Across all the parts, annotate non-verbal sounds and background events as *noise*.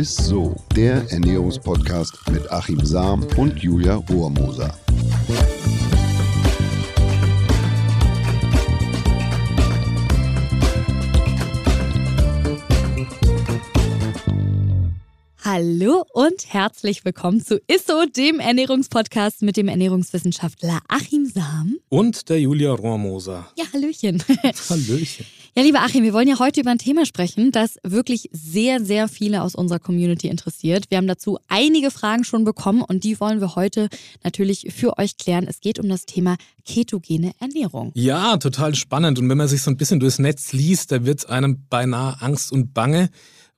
ist so, der Ernährungspodcast mit Achim Sam und Julia Rohrmoser. Hallo und herzlich willkommen zu ISSO, dem Ernährungspodcast mit dem Ernährungswissenschaftler Achim Sam. Und der Julia Rohrmoser. Ja, Hallöchen. Hallöchen. Ja, lieber Achim, wir wollen ja heute über ein Thema sprechen, das wirklich sehr, sehr viele aus unserer Community interessiert. Wir haben dazu einige Fragen schon bekommen und die wollen wir heute natürlich für euch klären. Es geht um das Thema ketogene Ernährung. Ja, total spannend. Und wenn man sich so ein bisschen durchs Netz liest, da wird einem beinahe Angst und Bange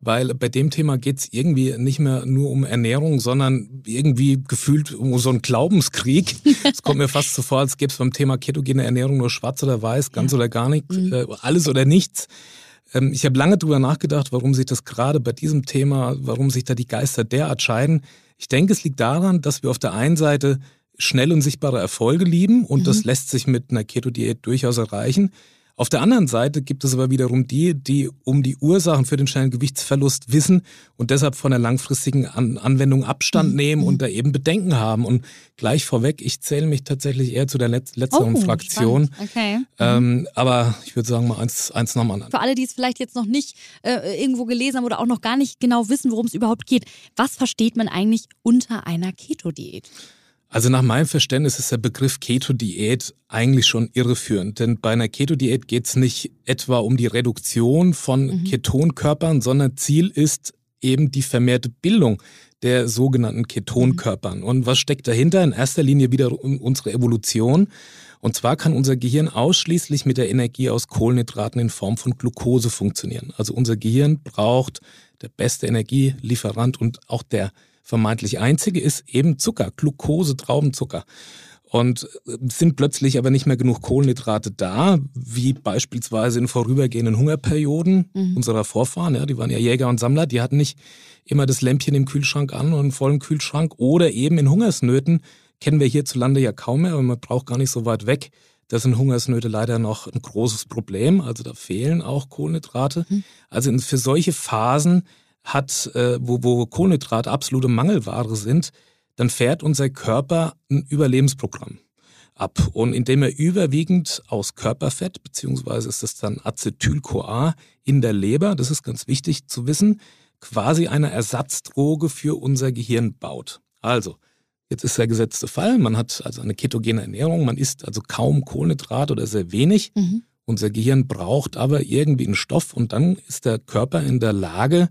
weil bei dem Thema geht es irgendwie nicht mehr nur um Ernährung, sondern irgendwie gefühlt um so einen Glaubenskrieg. *laughs* Es kommt mir fast so vor, als gäbe es beim Thema ketogene Ernährung nur schwarz oder weiß, ganz ja. oder gar nichts, mhm. äh, alles oder nichts. Ähm, ich habe lange darüber nachgedacht, warum sich das gerade bei diesem Thema, warum sich da die Geister derart scheiden. Ich denke, es liegt daran, dass wir auf der einen Seite schnell und sichtbare Erfolge lieben und mhm. das lässt sich mit einer Keto-Diät durchaus erreichen. Auf der anderen Seite gibt es aber wiederum die, die um die Ursachen für den schnellen Gewichtsverlust wissen und deshalb von der langfristigen An Anwendung Abstand mhm. nehmen und mhm. da eben Bedenken haben. Und gleich vorweg, ich zähle mich tatsächlich eher zu der Letz letzteren oh, Fraktion. Okay. Ähm, mhm. aber ich würde sagen, mal eins, eins nach dem anderen. Für alle, die es vielleicht jetzt noch nicht äh, irgendwo gelesen haben oder auch noch gar nicht genau wissen, worum es überhaupt geht, was versteht man eigentlich unter einer Keto-Diät? Also nach meinem Verständnis ist der Begriff Keto-Diät eigentlich schon irreführend, denn bei einer Keto-Diät geht es nicht etwa um die Reduktion von mhm. Ketonkörpern, sondern Ziel ist eben die vermehrte Bildung der sogenannten Ketonkörpern. Mhm. Und was steckt dahinter? In erster Linie wieder unsere Evolution. Und zwar kann unser Gehirn ausschließlich mit der Energie aus Kohlenhydraten in Form von Glucose funktionieren. Also unser Gehirn braucht der beste Energielieferant und auch der vermeintlich einzige ist eben Zucker, Glucose, Traubenzucker. Und äh, sind plötzlich aber nicht mehr genug Kohlenhydrate da, wie beispielsweise in vorübergehenden Hungerperioden mhm. unserer Vorfahren. Ja, die waren ja Jäger und Sammler, die hatten nicht immer das Lämpchen im Kühlschrank an und einen vollen Kühlschrank. Oder eben in Hungersnöten kennen wir hierzulande ja kaum mehr, aber man braucht gar nicht so weit weg. Das sind Hungersnöte leider noch ein großes Problem. Also da fehlen auch Kohlenhydrate. Mhm. Also für solche Phasen hat, äh, wo, wo Kohlenhydrate absolute Mangelware sind, dann fährt unser Körper ein Überlebensprogramm ab. Und indem er überwiegend aus Körperfett, beziehungsweise ist das dann Acetyl-CoA in der Leber, das ist ganz wichtig zu wissen, quasi eine Ersatzdroge für unser Gehirn baut. Also, jetzt ist der gesetzte Fall, man hat also eine ketogene Ernährung, man isst also kaum Kohlenhydrate oder sehr wenig. Mhm. Unser Gehirn braucht aber irgendwie einen Stoff und dann ist der Körper in der Lage,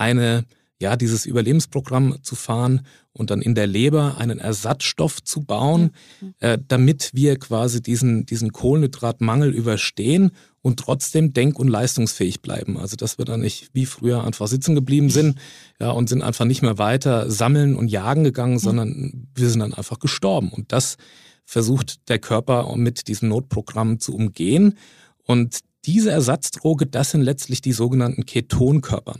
eine, ja, dieses Überlebensprogramm zu fahren und dann in der Leber einen Ersatzstoff zu bauen, mhm. äh, damit wir quasi diesen, diesen Kohlenhydratmangel überstehen und trotzdem denk- und leistungsfähig bleiben. Also dass wir dann nicht wie früher einfach sitzen geblieben *laughs* sind ja, und sind einfach nicht mehr weiter sammeln und jagen gegangen, sondern wir sind dann einfach gestorben. Und das versucht der Körper mit diesem Notprogramm zu umgehen. Und diese Ersatzdroge, das sind letztlich die sogenannten Ketonkörper.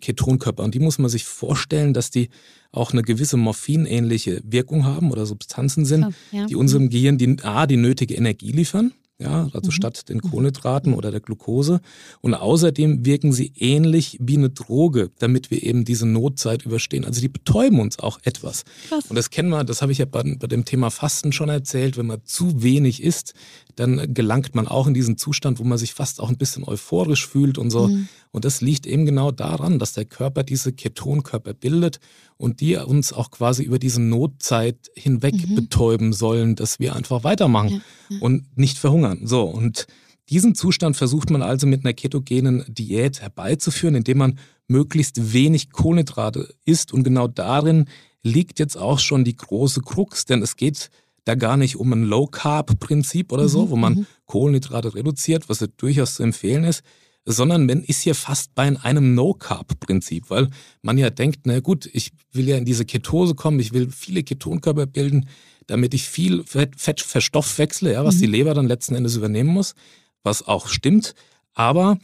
Ketonkörper. Und die muss man sich vorstellen, dass die auch eine gewisse morphinähnliche Wirkung haben oder Substanzen sind, oh, ja. die unserem Gehirn die, A, die nötige Energie liefern ja, also mhm. statt den Kohlenhydraten oder der Glucose. Und außerdem wirken sie ähnlich wie eine Droge, damit wir eben diese Notzeit überstehen. Also die betäuben uns auch etwas. Krass. Und das kennen wir, das habe ich ja bei, bei dem Thema Fasten schon erzählt, wenn man zu wenig isst, dann gelangt man auch in diesen Zustand, wo man sich fast auch ein bisschen euphorisch fühlt und so. Mhm. Und das liegt eben genau daran, dass der Körper diese Ketonkörper bildet und die uns auch quasi über diese Notzeit hinweg mhm. betäuben sollen, dass wir einfach weitermachen ja, ja. und nicht verhungern. So, und diesen Zustand versucht man also mit einer ketogenen Diät herbeizuführen, indem man möglichst wenig Kohlenhydrate isst. Und genau darin liegt jetzt auch schon die große Krux, denn es geht da gar nicht um ein Low-Carb-Prinzip oder so, mhm, wo man mhm. Kohlenhydrate reduziert, was ja durchaus zu empfehlen ist, sondern man ist hier fast bei einem No-Carb-Prinzip, weil man ja denkt, na gut, ich will ja in diese Ketose kommen, ich will viele Ketonkörper bilden, damit ich viel Fett, Fett verstoffwechsle, ja, was mhm. die Leber dann letzten Endes übernehmen muss, was auch stimmt. Aber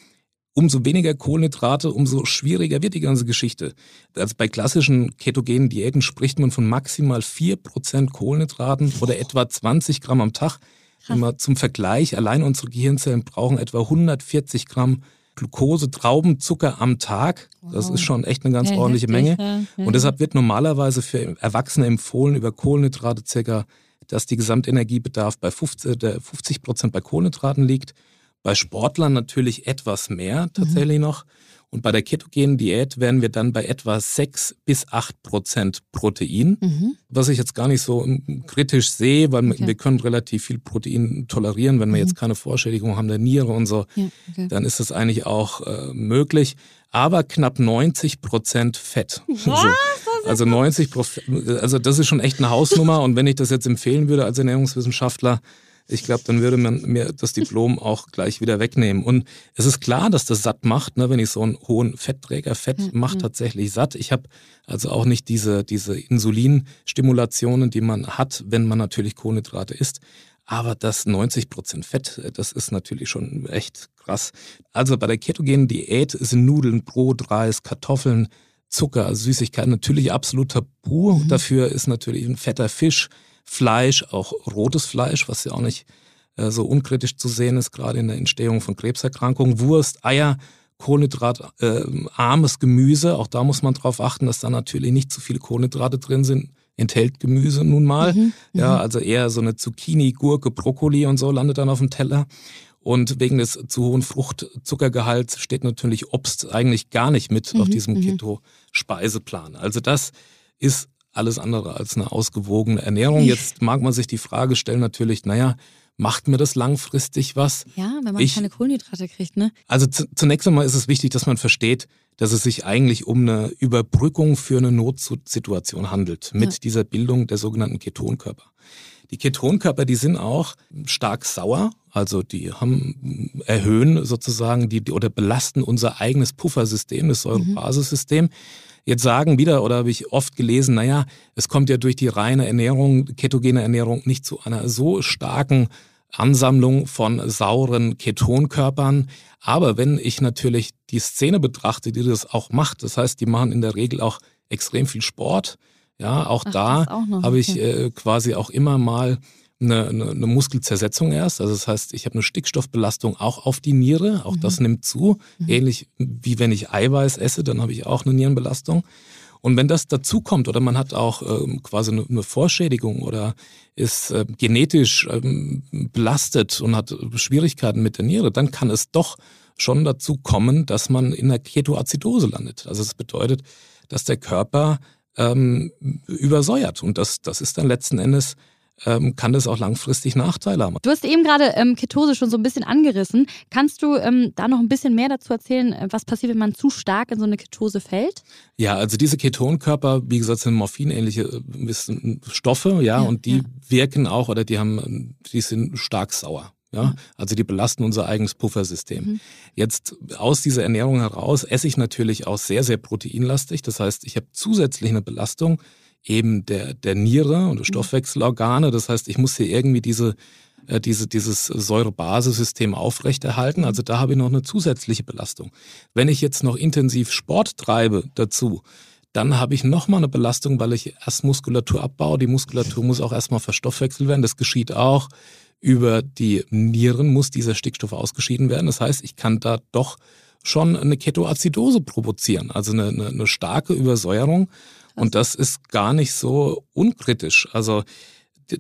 umso weniger Kohlenhydrate, umso schwieriger wird die ganze Geschichte. Also bei klassischen ketogenen Diäten spricht man von maximal 4% Kohlenhydraten oder etwa 20 Gramm am Tag. Immer zum Vergleich, allein unsere Gehirnzellen brauchen etwa 140 Gramm Glucose, Traubenzucker am Tag. Wow. Das ist schon echt eine ganz ja, ordentliche heftig, Menge. Ja. Und deshalb wird normalerweise für Erwachsene empfohlen, über Kohlenhydrate circa, dass die Gesamtenergiebedarf bei 50, 50 Prozent bei Kohlenhydraten liegt. Bei Sportlern natürlich etwas mehr tatsächlich mhm. noch. Und bei der ketogenen Diät wären wir dann bei etwa 6 bis 8 Prozent Protein, mhm. was ich jetzt gar nicht so kritisch sehe, weil okay. wir können relativ viel Protein tolerieren, wenn wir mhm. jetzt keine Vorschädigung haben der Niere und so, ja, okay. dann ist das eigentlich auch äh, möglich. Aber knapp 90 Prozent Fett. Was? So. Also 90 Prozent, also das ist schon echt eine Hausnummer. und wenn ich das jetzt empfehlen würde als Ernährungswissenschaftler, ich glaube, dann würde man mir das Diplom *laughs* auch gleich wieder wegnehmen. Und es ist klar, dass das satt macht, ne, wenn ich so einen hohen Fettträger, Fett mhm. macht tatsächlich satt. Ich habe also auch nicht diese, diese Insulinstimulationen, die man hat, wenn man natürlich Kohlenhydrate isst. Aber das 90 Prozent Fett, das ist natürlich schon echt krass. Also bei der ketogenen Diät sind Nudeln, Brot, Reis, Kartoffeln, Zucker, Süßigkeiten natürlich absolut tabu. Mhm. Dafür ist natürlich ein fetter Fisch, Fleisch, auch rotes Fleisch, was ja auch nicht äh, so unkritisch zu sehen ist, gerade in der Entstehung von Krebserkrankungen, Wurst, Eier, kohlenhydratarmes äh, Gemüse. Auch da muss man darauf achten, dass da natürlich nicht zu viele Kohlenhydrate drin sind. Enthält Gemüse nun mal. Mhm, ja, mhm. also eher so eine Zucchini, Gurke, Brokkoli und so landet dann auf dem Teller. Und wegen des zu hohen Fruchtzuckergehalts steht natürlich Obst eigentlich gar nicht mit mhm, auf diesem mhm. Keto-Speiseplan. Also das ist alles andere als eine ausgewogene Ernährung. Jetzt mag man sich die Frage stellen natürlich, naja, macht mir das langfristig was? Ja, wenn man ich, keine Kohlenhydrate kriegt, ne? Also zunächst einmal ist es wichtig, dass man versteht, dass es sich eigentlich um eine Überbrückung für eine Notsituation handelt mit ja. dieser Bildung der sogenannten Ketonkörper. Die Ketonkörper, die sind auch stark sauer, also die haben erhöhen sozusagen die oder belasten unser eigenes Puffersystem, das Säurebasissystem. Mhm. Jetzt sagen wieder, oder habe ich oft gelesen, naja, es kommt ja durch die reine Ernährung, ketogene Ernährung, nicht zu einer so starken Ansammlung von sauren Ketonkörpern. Aber wenn ich natürlich die Szene betrachte, die das auch macht, das heißt, die machen in der Regel auch extrem viel Sport. Ja, auch Ach, da habe ich äh, quasi auch immer mal eine, eine, eine Muskelzersetzung erst. Also das heißt, ich habe eine Stickstoffbelastung auch auf die Niere. Auch mhm. das nimmt zu. Mhm. Ähnlich wie wenn ich Eiweiß esse, dann habe ich auch eine Nierenbelastung. Und wenn das dazu kommt oder man hat auch ähm, quasi eine, eine Vorschädigung oder ist äh, genetisch ähm, belastet und hat Schwierigkeiten mit der Niere, dann kann es doch schon dazu kommen, dass man in der Ketoazidose landet. Also das bedeutet, dass der Körper ähm, übersäuert und das, das ist dann letzten Endes ähm, kann das auch langfristig Nachteile haben. Du hast eben gerade ähm, Ketose schon so ein bisschen angerissen. Kannst du ähm, da noch ein bisschen mehr dazu erzählen, äh, was passiert, wenn man zu stark in so eine Ketose fällt? Ja, also diese Ketonkörper, wie gesagt, sind morphinähnliche äh, Stoffe, ja, ja und die ja. wirken auch oder die haben, die sind stark sauer. Ja, mhm. also die belasten unser eigenes Puffersystem. Mhm. Jetzt aus dieser Ernährung heraus esse ich natürlich auch sehr, sehr proteinlastig. Das heißt, ich habe zusätzlich eine Belastung eben der, der Niere und der mhm. Stoffwechselorgane. Das heißt, ich muss hier irgendwie diese, äh, diese, dieses Säurebasissystem aufrechterhalten. Also da habe ich noch eine zusätzliche Belastung. Wenn ich jetzt noch intensiv Sport treibe dazu, dann habe ich nochmal eine Belastung, weil ich erst Muskulatur abbaue. Die Muskulatur muss auch erstmal verstoffwechselt werden. Das geschieht auch über die Nieren, muss dieser Stickstoff ausgeschieden werden. Das heißt, ich kann da doch schon eine Ketoazidose provozieren, also eine, eine, eine starke Übersäuerung und das ist gar nicht so unkritisch. Also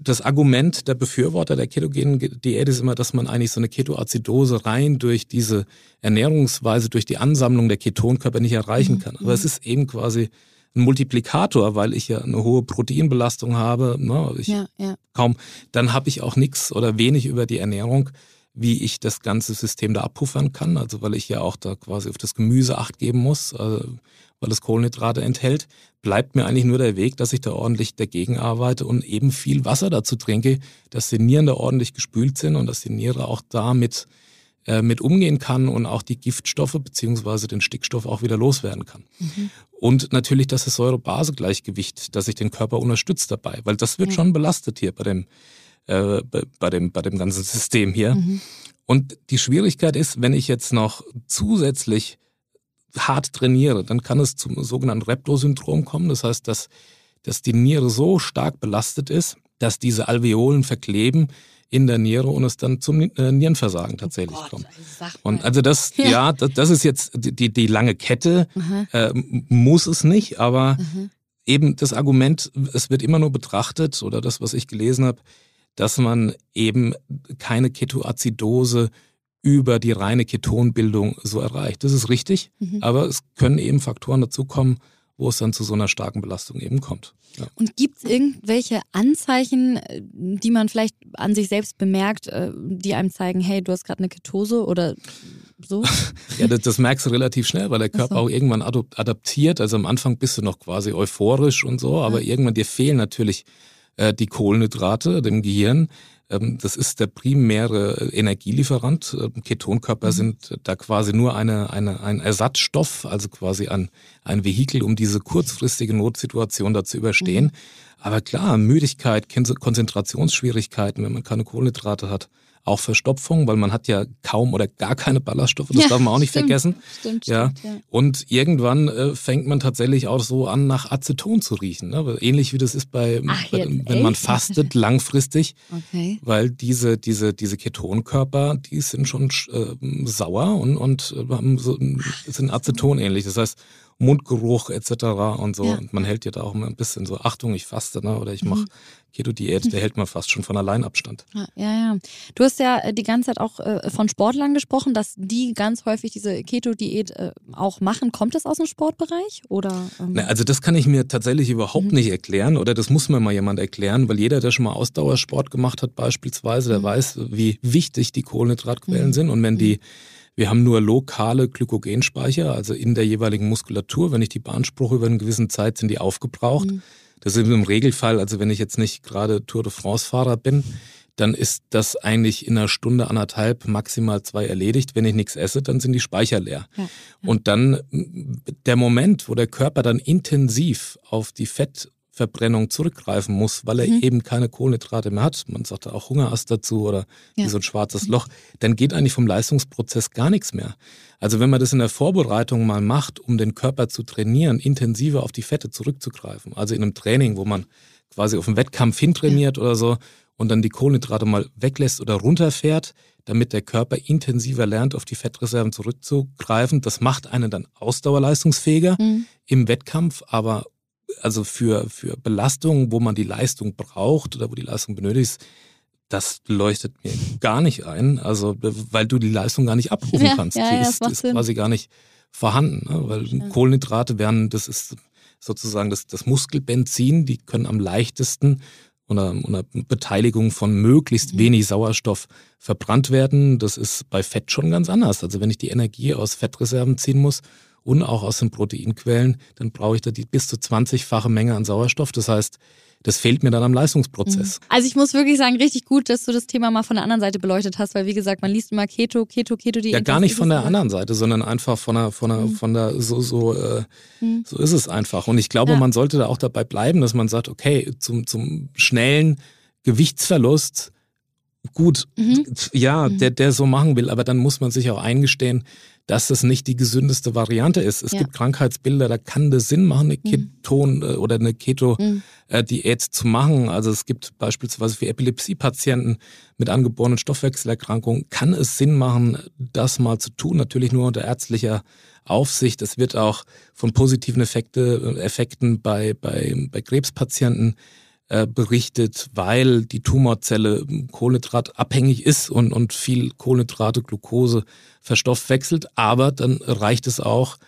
das Argument der Befürworter der ketogenen Diät ist immer, dass man eigentlich so eine Ketoazidose rein durch diese Ernährungsweise, durch die Ansammlung der Ketonkörper nicht erreichen mhm. kann. Aber es ist eben quasi ein Multiplikator, weil ich ja eine hohe Proteinbelastung habe. Ne, ich ja, ja. kaum, dann habe ich auch nichts oder wenig über die Ernährung, wie ich das ganze System da abpuffern kann. Also weil ich ja auch da quasi auf das Gemüse acht geben muss. Also weil es Kohlenhydrate enthält, bleibt mir eigentlich nur der Weg, dass ich da ordentlich dagegen arbeite und eben viel Wasser dazu trinke, dass die Nieren da ordentlich gespült sind und dass die Niere auch damit äh, mit umgehen kann und auch die Giftstoffe beziehungsweise den Stickstoff auch wieder loswerden kann. Mhm. Und natürlich das Säure-Base-Gleichgewicht, dass ich den Körper unterstützt dabei, weil das wird mhm. schon belastet hier bei dem, äh, bei, dem, bei dem ganzen System hier. Mhm. Und die Schwierigkeit ist, wenn ich jetzt noch zusätzlich hart trainiere, dann kann es zum sogenannten Repto-Syndrom kommen. Das heißt, dass, dass die Niere so stark belastet ist, dass diese Alveolen verkleben, in der Niere und es dann zum äh, Nierenversagen tatsächlich oh Gott, kommt. Und also das, ja, ja das, das, ist jetzt die, die lange Kette, äh, muss es nicht, aber mhm. eben das Argument, es wird immer nur betrachtet, oder das, was ich gelesen habe, dass man eben keine Ketoazidose über die reine Ketonbildung so erreicht. Das ist richtig, mhm. aber es können eben Faktoren dazukommen, wo es dann zu so einer starken Belastung eben kommt. Ja. Und gibt es irgendwelche Anzeichen, äh, die man vielleicht an sich selbst bemerkt, äh, die einem zeigen, hey, du hast gerade eine Ketose oder so? *laughs* ja, das, das, merkst du relativ schnell, weil der Körper so. auch irgendwann adaptiert. Also am Anfang bist du noch quasi euphorisch und so, aber ja. irgendwann dir fehlen natürlich äh, die Kohlenhydrate dem Gehirn. Ähm, das ist der primäre Energielieferant. Ähm, Ketonkörper mhm. sind da quasi nur eine, eine, ein Ersatzstoff, also quasi ein, ein Vehikel, um diese kurzfristige Notsituation da zu überstehen. Mhm. Aber klar, Müdigkeit, Konzentrationsschwierigkeiten, wenn man keine Kohlenhydrate hat, auch Verstopfung, weil man hat ja kaum oder gar keine Ballaststoffe, das ja, darf man auch nicht stimmt, vergessen. Stimmt, ja. Stimmt, ja. Und irgendwann äh, fängt man tatsächlich auch so an, nach Aceton zu riechen. Ne? Ähnlich wie das ist bei, Ach, bei wenn echt? man fastet *laughs* langfristig, okay. weil diese, diese, diese Ketonkörper, die sind schon äh, sauer und, und äh, haben so, sind Aceton ähnlich. Das heißt, Mundgeruch etc. und so. Ja. Und man hält ja da auch immer ein bisschen so, Achtung, ich faste, ne? oder ich mache mhm. Keto-Diät, der hält man fast schon von allein Abstand. Ja, ja, ja. Du hast ja äh, die ganze Zeit auch äh, von Sportlern gesprochen, dass die ganz häufig diese Keto-Diät äh, auch machen. Kommt das aus dem Sportbereich? Oder, ähm? Na, also das kann ich mir tatsächlich überhaupt mhm. nicht erklären oder das muss mir mal jemand erklären, weil jeder, der schon mal Ausdauersport gemacht hat beispielsweise, der mhm. weiß, wie wichtig die Kohlenhydratquellen mhm. sind und wenn die mhm. Wir haben nur lokale Glykogenspeicher, also in der jeweiligen Muskulatur. Wenn ich die beanspruche über eine gewisse Zeit, sind die aufgebraucht. Mhm. Das ist im Regelfall, also wenn ich jetzt nicht gerade Tour de France-Fahrer bin, dann ist das eigentlich in einer Stunde, anderthalb, maximal zwei erledigt. Wenn ich nichts esse, dann sind die Speicher leer. Ja, ja. Und dann der Moment, wo der Körper dann intensiv auf die Fett- Verbrennung zurückgreifen muss, weil er mhm. eben keine Kohlenhydrate mehr hat, man sagt auch Hungerast dazu oder ja. wie so ein schwarzes Loch, dann geht eigentlich vom Leistungsprozess gar nichts mehr. Also wenn man das in der Vorbereitung mal macht, um den Körper zu trainieren, intensiver auf die Fette zurückzugreifen, also in einem Training, wo man quasi auf den Wettkampf hintrainiert ja. oder so und dann die Kohlenhydrate mal weglässt oder runterfährt, damit der Körper intensiver lernt, auf die Fettreserven zurückzugreifen. Das macht einen dann ausdauerleistungsfähiger mhm. im Wettkampf, aber also für, für Belastungen, wo man die Leistung braucht oder wo die Leistung benötigt ist, das leuchtet mir gar nicht ein. Also, weil du die Leistung gar nicht abrufen ja, kannst. Ja, die ja, ist, ist quasi gar nicht vorhanden. Ne? Weil. Kohlenhydrate werden, das ist sozusagen das, das Muskelbenzin, die können am leichtesten unter, unter Beteiligung von möglichst mhm. wenig Sauerstoff verbrannt werden. Das ist bei Fett schon ganz anders. Also wenn ich die Energie aus Fettreserven ziehen muss, und auch aus den Proteinquellen, dann brauche ich da die bis zu 20-fache Menge an Sauerstoff. Das heißt, das fehlt mir dann am Leistungsprozess. Mhm. Also ich muss wirklich sagen, richtig gut, dass du das Thema mal von der anderen Seite beleuchtet hast, weil wie gesagt, man liest immer Keto, Keto, Keto. Die ja, gar nicht von der anderen Seite, sondern einfach von der, von der, mhm. von der, so, so, äh, mhm. so ist es einfach. Und ich glaube, ja. man sollte da auch dabei bleiben, dass man sagt, okay, zum, zum schnellen Gewichtsverlust gut, mhm. ja, mhm. der, der so machen will, aber dann muss man sich auch eingestehen, dass das nicht die gesündeste Variante ist. Es ja. gibt Krankheitsbilder, da kann das Sinn machen, eine mhm. Keton- mhm. oder eine Keto-Diät zu machen. Also es gibt beispielsweise für Epilepsie-Patienten mit angeborenen Stoffwechselerkrankungen, kann es Sinn machen, das mal zu tun, natürlich nur unter ärztlicher Aufsicht. Es wird auch von positiven Effekte, Effekten bei, bei, bei Krebspatienten äh, berichtet, weil die Tumorzelle kohlenhydratabhängig ist und, und viel Kohlenhydrate, Glucose verstoffwechselt. Aber dann reicht es auch,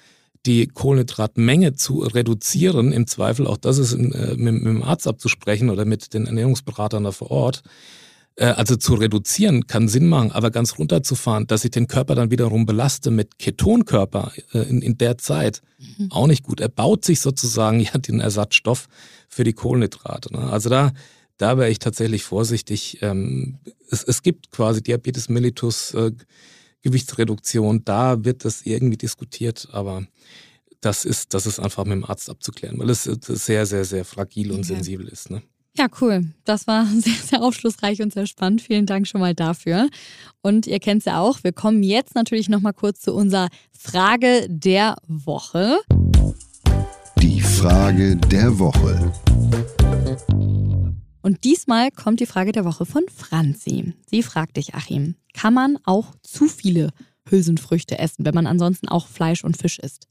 die Kohlenhydratmenge zu reduzieren. Im Zweifel, auch das ist in, äh, mit, mit dem Arzt abzusprechen oder mit den Ernährungsberatern da vor Ort. Äh, also zu reduzieren kann Sinn machen, aber ganz runterzufahren, dass ich den Körper dann wiederum belaste mit Ketonkörper äh, in, in der Zeit, mhm. auch nicht gut. Er baut sich sozusagen *laughs* ja den Ersatzstoff für die Kohlenhydrate. Ne? Also da, da wäre ich tatsächlich vorsichtig. Ähm, es, es gibt quasi Diabetes mellitus, äh, Gewichtsreduktion, da wird das irgendwie diskutiert, aber das ist, das ist einfach mit dem Arzt abzuklären, weil es sehr, sehr, sehr fragil und okay. sensibel ist. Ne? Ja, cool. Das war *laughs* sehr, sehr aufschlussreich und sehr spannend. Vielen Dank schon mal dafür. Und ihr kennt es ja auch. Wir kommen jetzt natürlich noch mal kurz zu unserer Frage der Woche. Die Frage der Woche. Und diesmal kommt die Frage der Woche von Franzi. Sie fragt dich, Achim, kann man auch zu viele Hülsenfrüchte essen, wenn man ansonsten auch Fleisch und Fisch isst?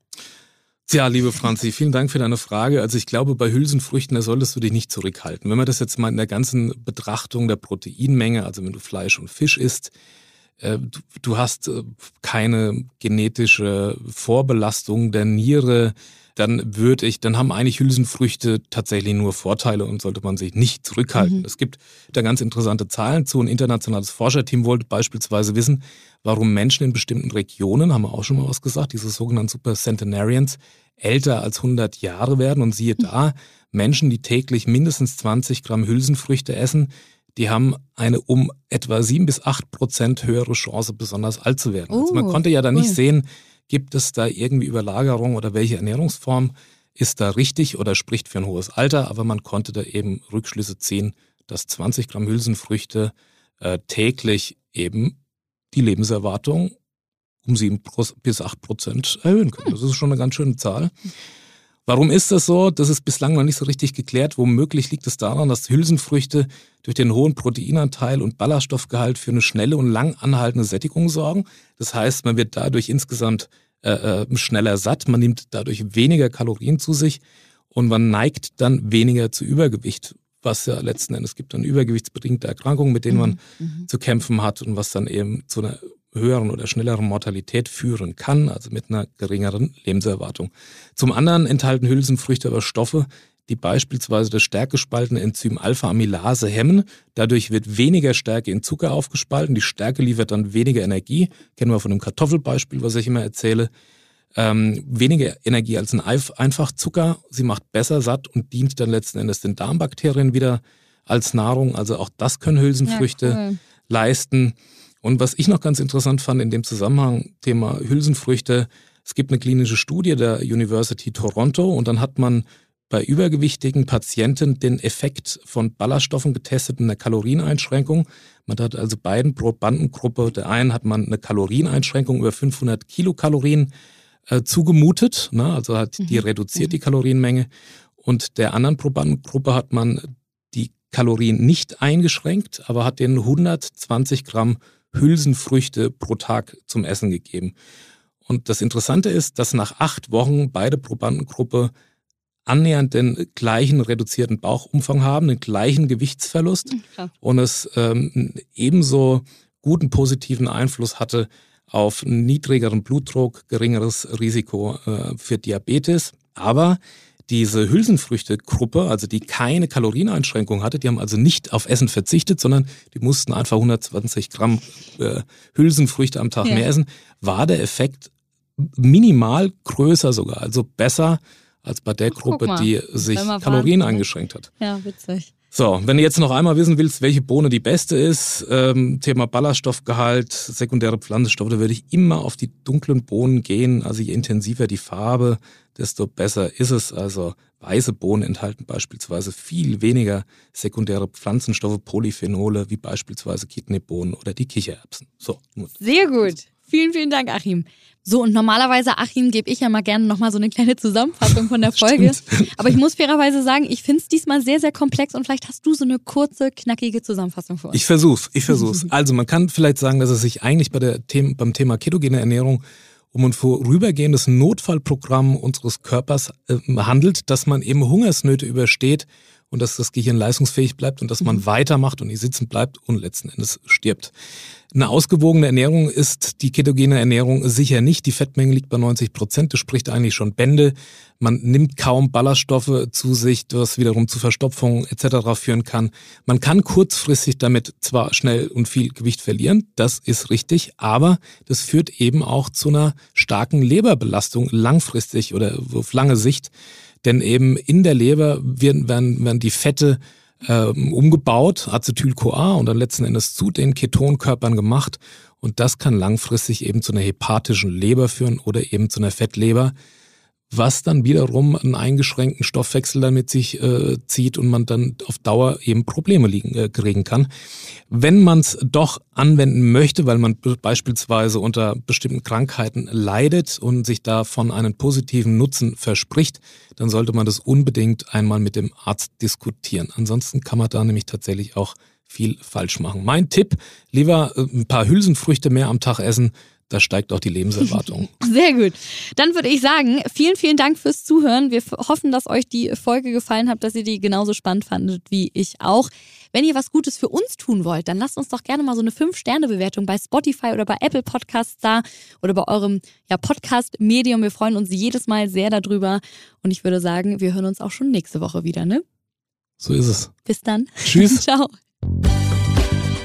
Ja, liebe Franzi, vielen Dank für deine Frage. Also ich glaube, bei Hülsenfrüchten, da solltest du dich nicht zurückhalten. Wenn man das jetzt mal in der ganzen Betrachtung der Proteinmenge, also wenn du Fleisch und Fisch isst, äh, du, du hast äh, keine genetische Vorbelastung der Niere, dann würde ich, dann haben eigentlich Hülsenfrüchte tatsächlich nur Vorteile und sollte man sich nicht zurückhalten. Mhm. Es gibt da ganz interessante Zahlen zu. Ein internationales Forscherteam wollte beispielsweise wissen, warum Menschen in bestimmten Regionen, haben wir auch schon mal was gesagt, diese sogenannten Super Centenarians, älter als 100 Jahre werden. Und siehe da, Menschen, die täglich mindestens 20 Gramm Hülsenfrüchte essen, die haben eine um etwa sieben bis acht Prozent höhere Chance, besonders alt zu werden. Uh, also man oh, konnte ja da nicht sehen, gibt es da irgendwie Überlagerung oder welche Ernährungsform ist da richtig oder spricht für ein hohes Alter, aber man konnte da eben Rückschlüsse ziehen, dass 20 Gramm Hülsenfrüchte äh, täglich eben die Lebenserwartung um sieben bis acht Prozent erhöhen können. Das ist schon eine ganz schöne Zahl. Warum ist das so? Das ist bislang noch nicht so richtig geklärt. Womöglich liegt es daran, dass Hülsenfrüchte durch den hohen Proteinanteil und Ballaststoffgehalt für eine schnelle und lang anhaltende Sättigung sorgen. Das heißt, man wird dadurch insgesamt äh, äh, schneller satt, man nimmt dadurch weniger Kalorien zu sich und man neigt dann weniger zu Übergewicht, was ja letzten Endes gibt dann übergewichtsbedingte Erkrankungen, mit denen man mhm. mhm. zu kämpfen hat und was dann eben zu einer höheren oder schnelleren Mortalität führen kann, also mit einer geringeren Lebenserwartung. Zum anderen enthalten Hülsenfrüchte aber Stoffe, die beispielsweise das stärkespaltene Enzym Alpha-Amylase hemmen. Dadurch wird weniger Stärke in Zucker aufgespalten. Die Stärke liefert dann weniger Energie. Kennen wir von dem Kartoffelbeispiel, was ich immer erzähle. Ähm, weniger Energie als ein Einfachzucker. Sie macht besser satt und dient dann letzten Endes den Darmbakterien wieder als Nahrung. Also auch das können Hülsenfrüchte ja, cool. leisten. Und was ich noch ganz interessant fand in dem Zusammenhang, Thema Hülsenfrüchte, es gibt eine klinische Studie der University Toronto und dann hat man bei übergewichtigen Patienten den Effekt von Ballaststoffen getestet in der Kalorieneinschränkung. Man hat also beiden Probandengruppe, der einen hat man eine Kalorieneinschränkung über 500 Kilokalorien äh, zugemutet, ne? also hat die mhm. reduziert die mhm. Kalorienmenge. Und der anderen Probandengruppe hat man die Kalorien nicht eingeschränkt, aber hat denen 120 Gramm Hülsenfrüchte pro Tag zum Essen gegeben. Und das Interessante ist, dass nach acht Wochen beide Probandengruppe annähernd den gleichen reduzierten Bauchumfang haben, den gleichen Gewichtsverlust ja. und es ähm, ebenso guten positiven Einfluss hatte auf niedrigeren Blutdruck, geringeres Risiko äh, für Diabetes. Aber diese Hülsenfrüchte-Gruppe, also die keine Kalorieneinschränkung hatte, die haben also nicht auf Essen verzichtet, sondern die mussten einfach 120 Gramm äh, Hülsenfrüchte am Tag ja. mehr essen, war der Effekt minimal größer sogar, also besser als bei der Gruppe, die sich Kalorien eingeschränkt hat. Ja, witzig. So, wenn du jetzt noch einmal wissen willst, welche Bohne die beste ist, ähm, Thema Ballaststoffgehalt, sekundäre Pflanzenstoffe, da würde ich immer auf die dunklen Bohnen gehen. Also je intensiver die Farbe, desto besser ist es. Also weiße Bohnen enthalten beispielsweise viel weniger sekundäre Pflanzenstoffe, Polyphenole, wie beispielsweise Kidneybohnen oder die Kichererbsen. So. Sehr gut. Vielen, vielen Dank, Achim. So, und normalerweise, Achim, gebe ich ja mal gerne nochmal so eine kleine Zusammenfassung von der *laughs* Folge. Aber ich muss fairerweise sagen, ich finde es diesmal sehr, sehr komplex und vielleicht hast du so eine kurze, knackige Zusammenfassung für uns. Ich versuch's, ich versuch's. *laughs* Also man kann vielleicht sagen, dass es sich eigentlich bei der The beim Thema ketogene Ernährung um ein vorübergehendes Notfallprogramm unseres Körpers äh, handelt, dass man eben Hungersnöte übersteht und dass das Gehirn leistungsfähig bleibt und dass man mhm. weitermacht und nicht sitzen bleibt und letzten Endes stirbt. Eine ausgewogene Ernährung ist die ketogene Ernährung sicher nicht. Die Fettmenge liegt bei 90 Prozent. Das spricht eigentlich schon Bände. Man nimmt kaum Ballaststoffe zu sich, was wiederum zu Verstopfung etc. führen kann. Man kann kurzfristig damit zwar schnell und viel Gewicht verlieren, das ist richtig, aber das führt eben auch zu einer starken Leberbelastung langfristig oder auf lange Sicht. Denn eben in der Leber werden, werden, werden die Fette ähm, umgebaut, Acetyl-CoA und dann letzten Endes zu den Ketonkörpern gemacht. Und das kann langfristig eben zu einer hepatischen Leber führen oder eben zu einer Fettleber, was dann wiederum einen eingeschränkten Stoffwechsel damit sich äh, zieht und man dann auf Dauer eben Probleme liegen, äh, kriegen kann. Wenn man es doch anwenden möchte, weil man beispielsweise unter bestimmten Krankheiten leidet und sich davon einen positiven Nutzen verspricht, dann sollte man das unbedingt einmal mit dem Arzt diskutieren. Ansonsten kann man da nämlich tatsächlich auch viel falsch machen. Mein Tipp, lieber äh, ein paar Hülsenfrüchte mehr am Tag essen, da steigt auch die Lebenserwartung. *laughs* Sehr gut. Dann würde ich sagen, vielen, vielen Dank fürs Zuhören. Wir hoffen, dass euch die Folge gefallen hat, dass ihr die genauso spannend fandet wie ich auch. Wenn ihr was Gutes für uns tun wollt, dann lasst uns doch gerne mal so eine 5-Sterne-Bewertung bei Spotify oder bei Apple Podcasts da oder bei eurem ja, Podcast-Medium. Wir freuen uns jedes Mal sehr darüber. Und ich würde sagen, wir hören uns auch schon nächste Woche wieder, ne? So ist es. Bis dann. Tschüss. *laughs* Ciao.